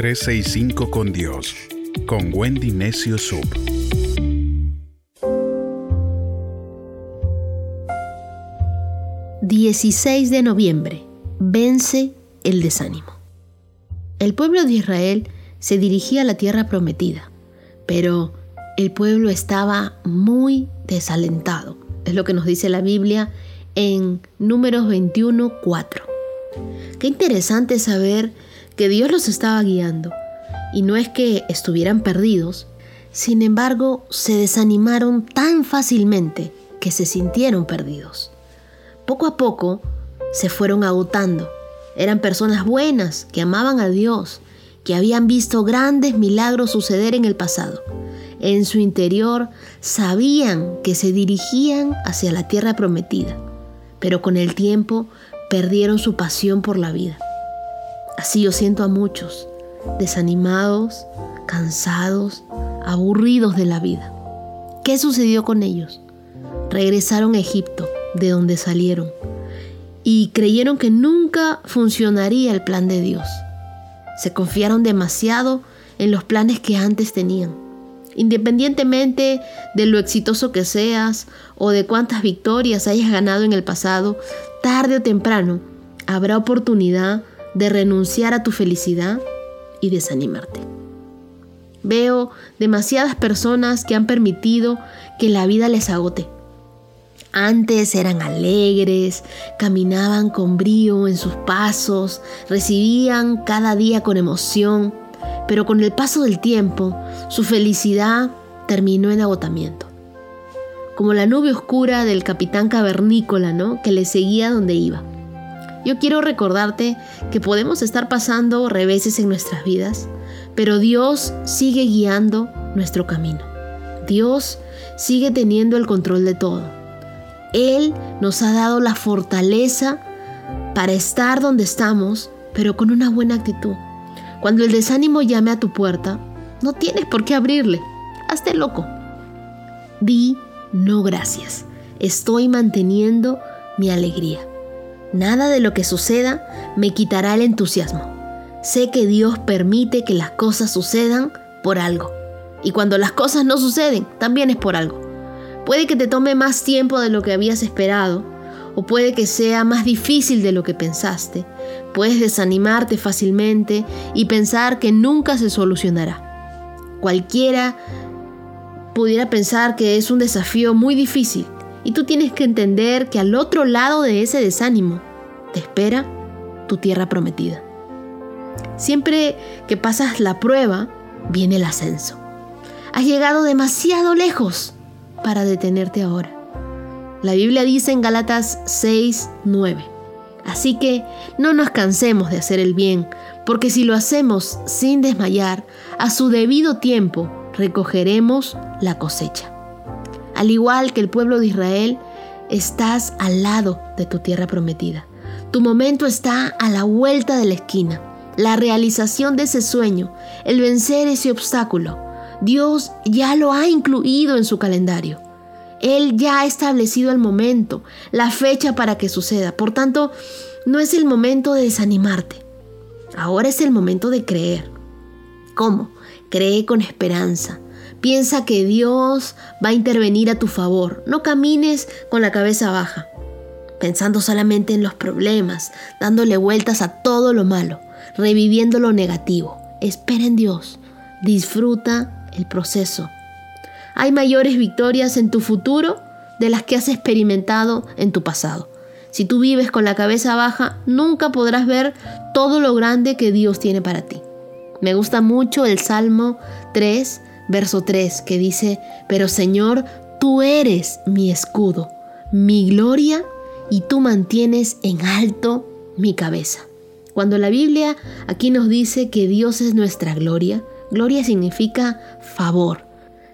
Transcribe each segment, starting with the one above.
365 con Dios, con Wendy Necio Sub. ...16 de noviembre... ...vence el desánimo. El pueblo de Israel se dirigía a la tierra prometida... ...pero el pueblo estaba muy desalentado. Es lo que nos dice la Biblia en Números 21, 4. Qué interesante saber que Dios los estaba guiando. Y no es que estuvieran perdidos, sin embargo se desanimaron tan fácilmente que se sintieron perdidos. Poco a poco se fueron agotando. Eran personas buenas que amaban a Dios, que habían visto grandes milagros suceder en el pasado. En su interior sabían que se dirigían hacia la tierra prometida, pero con el tiempo perdieron su pasión por la vida. Así yo siento a muchos, desanimados, cansados, aburridos de la vida. ¿Qué sucedió con ellos? Regresaron a Egipto, de donde salieron, y creyeron que nunca funcionaría el plan de Dios. Se confiaron demasiado en los planes que antes tenían. Independientemente de lo exitoso que seas o de cuántas victorias hayas ganado en el pasado, tarde o temprano habrá oportunidad de renunciar a tu felicidad y desanimarte. Veo demasiadas personas que han permitido que la vida les agote. Antes eran alegres, caminaban con brío en sus pasos, recibían cada día con emoción, pero con el paso del tiempo su felicidad terminó en agotamiento. Como la nube oscura del capitán cavernícola, ¿no? Que le seguía donde iba. Yo quiero recordarte que podemos estar pasando reveses en nuestras vidas, pero Dios sigue guiando nuestro camino. Dios sigue teniendo el control de todo. Él nos ha dado la fortaleza para estar donde estamos, pero con una buena actitud. Cuando el desánimo llame a tu puerta, no tienes por qué abrirle. Hazte loco. Di no gracias. Estoy manteniendo mi alegría. Nada de lo que suceda me quitará el entusiasmo. Sé que Dios permite que las cosas sucedan por algo. Y cuando las cosas no suceden, también es por algo. Puede que te tome más tiempo de lo que habías esperado, o puede que sea más difícil de lo que pensaste. Puedes desanimarte fácilmente y pensar que nunca se solucionará. Cualquiera pudiera pensar que es un desafío muy difícil y tú tienes que entender que al otro lado de ese desánimo te espera tu tierra prometida. Siempre que pasas la prueba, viene el ascenso. Has llegado demasiado lejos para detenerte ahora. La Biblia dice en Galatas 6, 9. Así que no nos cansemos de hacer el bien, porque si lo hacemos sin desmayar, a su debido tiempo recogeremos la cosecha. Al igual que el pueblo de Israel, estás al lado de tu tierra prometida. Tu momento está a la vuelta de la esquina. La realización de ese sueño, el vencer ese obstáculo, Dios ya lo ha incluido en su calendario. Él ya ha establecido el momento, la fecha para que suceda. Por tanto, no es el momento de desanimarte. Ahora es el momento de creer. ¿Cómo? Cree con esperanza. Piensa que Dios va a intervenir a tu favor. No camines con la cabeza baja, pensando solamente en los problemas, dándole vueltas a todo lo malo, reviviendo lo negativo. Espera en Dios. Disfruta el proceso. Hay mayores victorias en tu futuro de las que has experimentado en tu pasado. Si tú vives con la cabeza baja, nunca podrás ver todo lo grande que Dios tiene para ti. Me gusta mucho el Salmo 3, verso 3, que dice, pero Señor, tú eres mi escudo, mi gloria, y tú mantienes en alto mi cabeza. Cuando la Biblia aquí nos dice que Dios es nuestra gloria, gloria significa favor.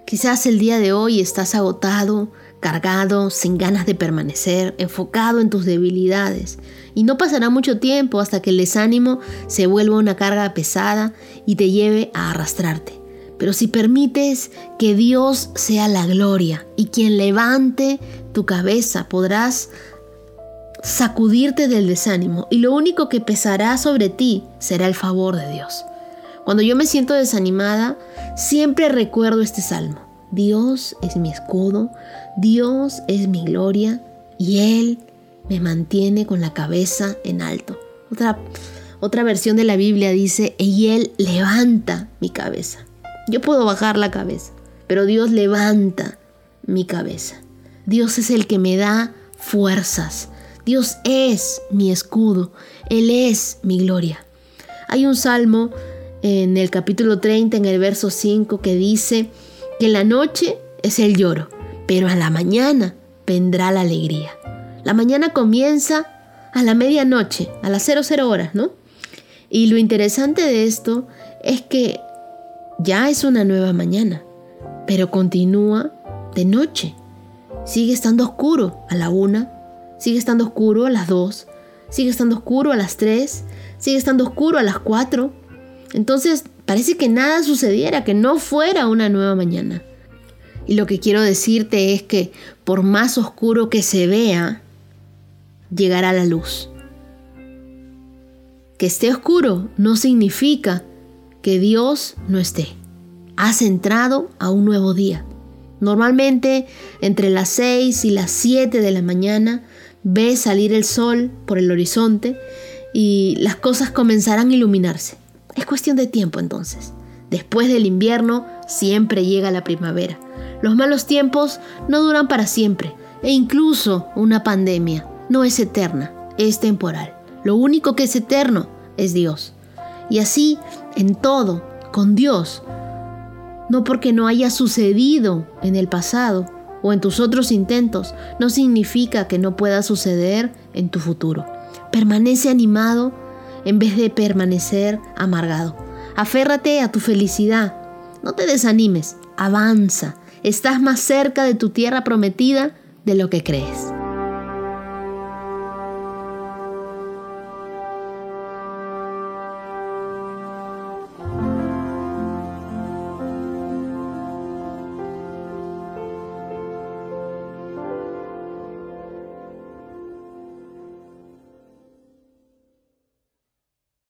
Quizás el día de hoy estás agotado, cargado, sin ganas de permanecer, enfocado en tus debilidades. Y no pasará mucho tiempo hasta que el desánimo se vuelva una carga pesada y te lleve a arrastrarte. Pero si permites que Dios sea la gloria y quien levante tu cabeza, podrás sacudirte del desánimo y lo único que pesará sobre ti será el favor de Dios. Cuando yo me siento desanimada, siempre recuerdo este salmo. Dios es mi escudo, Dios es mi gloria y Él me mantiene con la cabeza en alto. Otra, otra versión de la Biblia dice, y Él levanta mi cabeza. Yo puedo bajar la cabeza, pero Dios levanta mi cabeza. Dios es el que me da fuerzas. Dios es mi escudo. Él es mi gloria. Hay un salmo en el capítulo 30, en el verso 5, que dice que la noche es el lloro, pero a la mañana vendrá la alegría. La mañana comienza a la medianoche, a las 00 horas, ¿no? Y lo interesante de esto es que ya es una nueva mañana, pero continúa de noche. Sigue estando oscuro a la una, sigue estando oscuro a las dos, sigue estando oscuro a las tres, sigue estando oscuro a las cuatro. Entonces parece que nada sucediera, que no fuera una nueva mañana. Y lo que quiero decirte es que por más oscuro que se vea, llegará la luz. Que esté oscuro no significa que Dios no esté. Has entrado a un nuevo día. Normalmente entre las 6 y las 7 de la mañana ves salir el sol por el horizonte y las cosas comenzarán a iluminarse. Es cuestión de tiempo entonces. Después del invierno siempre llega la primavera. Los malos tiempos no duran para siempre e incluso una pandemia no es eterna, es temporal. Lo único que es eterno es Dios. Y así en todo, con Dios, no porque no haya sucedido en el pasado o en tus otros intentos, no significa que no pueda suceder en tu futuro. Permanece animado en vez de permanecer amargado. Aférrate a tu felicidad. No te desanimes, avanza. Estás más cerca de tu tierra prometida de lo que crees.